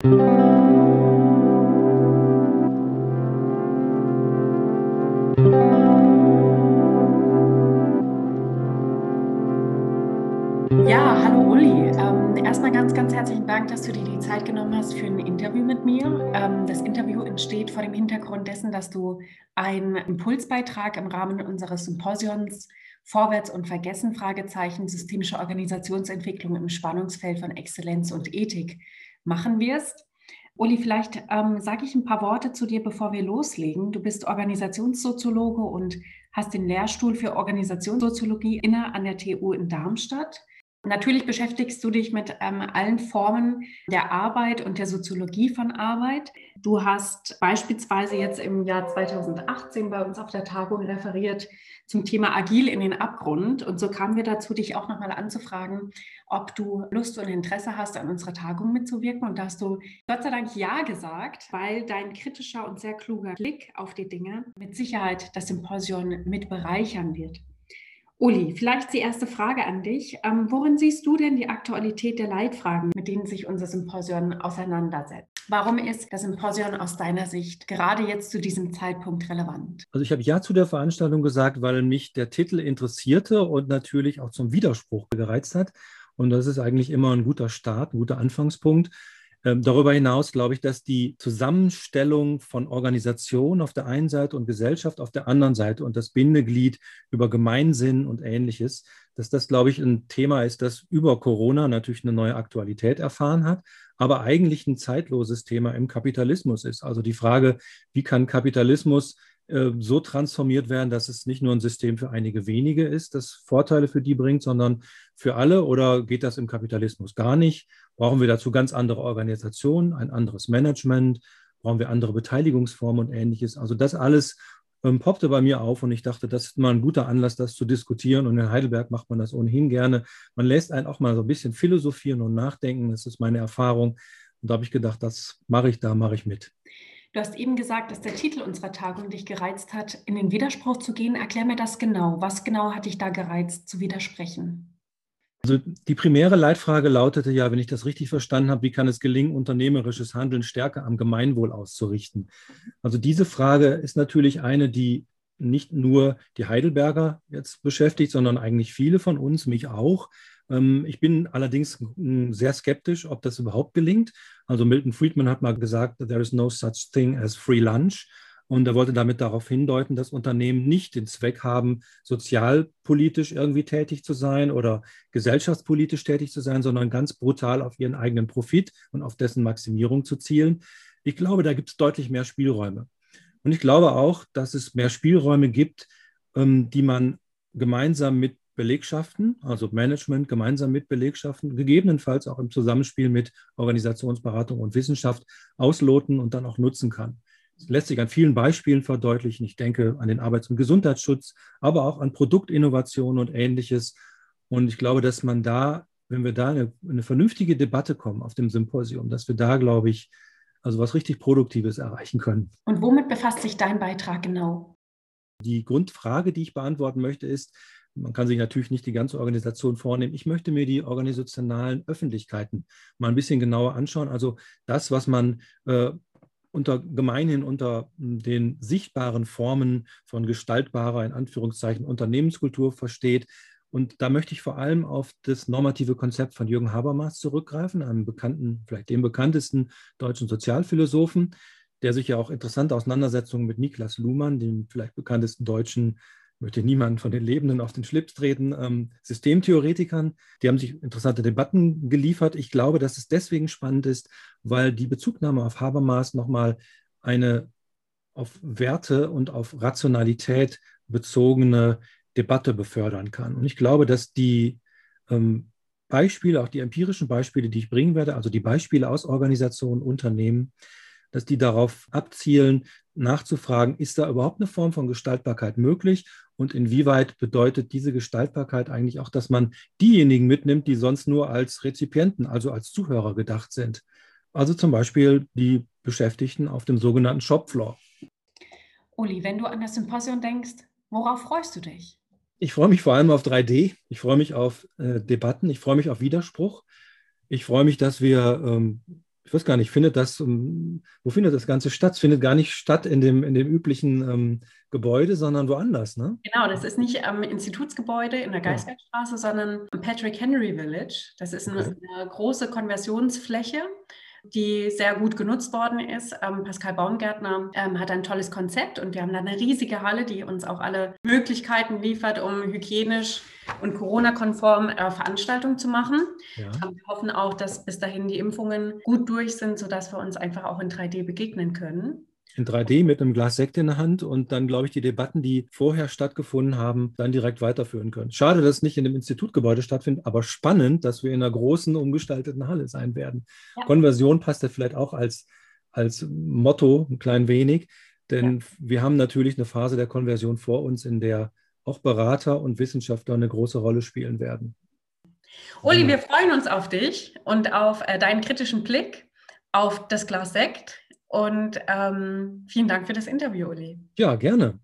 Ja, hallo Uli. Ähm, erstmal ganz, ganz herzlichen Dank, dass du dir die Zeit genommen hast für ein Interview mit mir. Ähm, das Interview entsteht vor dem Hintergrund dessen, dass du einen Impulsbeitrag im Rahmen unseres Symposions Vorwärts und Vergessen Fragezeichen systemische Organisationsentwicklung im Spannungsfeld von Exzellenz und Ethik machen wirst. Uli, vielleicht ähm, sage ich ein paar Worte zu dir, bevor wir loslegen. Du bist Organisationssoziologe und hast den Lehrstuhl für Organisationssoziologie inne an der TU in Darmstadt. Natürlich beschäftigst du dich mit ähm, allen Formen der Arbeit und der Soziologie von Arbeit. Du hast beispielsweise jetzt im Jahr 2018 bei uns auf der Tagung referiert zum Thema Agil in den Abgrund. Und so kamen wir dazu, dich auch nochmal anzufragen, ob du Lust und Interesse hast, an unserer Tagung mitzuwirken. Und da hast du Gott sei Dank Ja gesagt, weil dein kritischer und sehr kluger Blick auf die Dinge mit Sicherheit das Symposion mit bereichern wird. Uli, vielleicht die erste Frage an dich. Ähm, worin siehst du denn die Aktualität der Leitfragen, mit denen sich unser Symposion auseinandersetzt? Warum ist das Symposion aus deiner Sicht gerade jetzt zu diesem Zeitpunkt relevant? Also ich habe ja zu der Veranstaltung gesagt, weil mich der Titel interessierte und natürlich auch zum Widerspruch gereizt hat. Und das ist eigentlich immer ein guter Start, ein guter Anfangspunkt. Ähm, darüber hinaus glaube ich, dass die Zusammenstellung von Organisation auf der einen Seite und Gesellschaft auf der anderen Seite und das Bindeglied über Gemeinsinn und ähnliches, dass das, glaube ich, ein Thema ist, das über Corona natürlich eine neue Aktualität erfahren hat, aber eigentlich ein zeitloses Thema im Kapitalismus ist. Also die Frage, wie kann Kapitalismus so transformiert werden, dass es nicht nur ein System für einige wenige ist, das Vorteile für die bringt, sondern für alle? Oder geht das im Kapitalismus gar nicht? Brauchen wir dazu ganz andere Organisationen, ein anderes Management? Brauchen wir andere Beteiligungsformen und ähnliches? Also das alles ähm, poppte bei mir auf und ich dachte, das ist mal ein guter Anlass, das zu diskutieren. Und in Heidelberg macht man das ohnehin gerne. Man lässt einen auch mal so ein bisschen philosophieren und nachdenken. Das ist meine Erfahrung. Und da habe ich gedacht, das mache ich da, mache ich mit. Du hast eben gesagt, dass der Titel unserer Tagung dich gereizt hat, in den Widerspruch zu gehen. Erklär mir das genau. Was genau hat dich da gereizt, zu widersprechen? Also die primäre Leitfrage lautete ja, wenn ich das richtig verstanden habe, wie kann es gelingen, unternehmerisches Handeln stärker am Gemeinwohl auszurichten? Also diese Frage ist natürlich eine, die nicht nur die Heidelberger jetzt beschäftigt, sondern eigentlich viele von uns, mich auch. Ähm, ich bin allerdings sehr skeptisch, ob das überhaupt gelingt. Also Milton Friedman hat mal gesagt, there is no such thing as free lunch. Und er wollte damit darauf hindeuten, dass Unternehmen nicht den Zweck haben, sozialpolitisch irgendwie tätig zu sein oder gesellschaftspolitisch tätig zu sein, sondern ganz brutal auf ihren eigenen Profit und auf dessen Maximierung zu zielen. Ich glaube, da gibt es deutlich mehr Spielräume. Und ich glaube auch, dass es mehr Spielräume gibt, ähm, die man gemeinsam mit Belegschaften, also Management gemeinsam mit Belegschaften, gegebenenfalls auch im Zusammenspiel mit Organisationsberatung und Wissenschaft ausloten und dann auch nutzen kann. Das lässt sich an vielen Beispielen verdeutlichen. Ich denke an den Arbeits- und Gesundheitsschutz, aber auch an Produktinnovation und ähnliches. Und ich glaube, dass man da, wenn wir da eine, eine vernünftige Debatte kommen auf dem Symposium, dass wir da, glaube ich, also was richtig Produktives erreichen können. Und womit befasst sich dein Beitrag genau? Die Grundfrage, die ich beantworten möchte, ist, man kann sich natürlich nicht die ganze Organisation vornehmen. Ich möchte mir die organisationalen Öffentlichkeiten mal ein bisschen genauer anschauen. Also das, was man äh, unter gemeinhin unter hm, den sichtbaren Formen von gestaltbarer, in Anführungszeichen, Unternehmenskultur versteht. Und da möchte ich vor allem auf das normative Konzept von Jürgen Habermas zurückgreifen, einem bekannten, vielleicht dem bekanntesten deutschen Sozialphilosophen, der sich ja auch interessante Auseinandersetzungen mit Niklas Luhmann, dem vielleicht bekanntesten deutschen möchte niemand von den Lebenden auf den Schlips treten, ähm, Systemtheoretikern. Die haben sich interessante Debatten geliefert. Ich glaube, dass es deswegen spannend ist, weil die Bezugnahme auf Habermas nochmal eine auf Werte und auf Rationalität bezogene Debatte befördern kann. Und ich glaube, dass die ähm, Beispiele, auch die empirischen Beispiele, die ich bringen werde, also die Beispiele aus Organisationen, Unternehmen, dass die darauf abzielen, nachzufragen, ist da überhaupt eine Form von Gestaltbarkeit möglich und inwieweit bedeutet diese Gestaltbarkeit eigentlich auch, dass man diejenigen mitnimmt, die sonst nur als Rezipienten, also als Zuhörer gedacht sind. Also zum Beispiel die Beschäftigten auf dem sogenannten Shopfloor. Uli, wenn du an das Symposium denkst, worauf freust du dich? Ich freue mich vor allem auf 3D. Ich freue mich auf äh, Debatten. Ich freue mich auf Widerspruch. Ich freue mich, dass wir ähm, ich weiß gar nicht, findet das, um, wo findet das Ganze statt? Es findet gar nicht statt in dem, in dem üblichen ähm, Gebäude, sondern woanders, ne? Genau, das ist nicht am Institutsgebäude in der Geisbergstraße, ja. sondern am Patrick Henry Village. Das ist eine, eine große Konversionsfläche die sehr gut genutzt worden ist. Ähm, Pascal Baumgärtner ähm, hat ein tolles Konzept und wir haben da eine riesige Halle, die uns auch alle Möglichkeiten liefert, um hygienisch und Corona-konform äh, Veranstaltungen zu machen. Ja. Wir hoffen auch, dass bis dahin die Impfungen gut durch sind, sodass wir uns einfach auch in 3D begegnen können in 3D mit einem Glas Sekt in der Hand und dann, glaube ich, die Debatten, die vorher stattgefunden haben, dann direkt weiterführen können. Schade, dass es nicht in dem Institutgebäude stattfindet, aber spannend, dass wir in einer großen, umgestalteten Halle sein werden. Ja. Konversion passt ja vielleicht auch als, als Motto ein klein wenig, denn ja. wir haben natürlich eine Phase der Konversion vor uns, in der auch Berater und Wissenschaftler eine große Rolle spielen werden. Uli, wir freuen uns auf dich und auf äh, deinen kritischen Blick auf das Glas Sekt und ähm, vielen Dank für das Interview, Uli. Ja, gerne.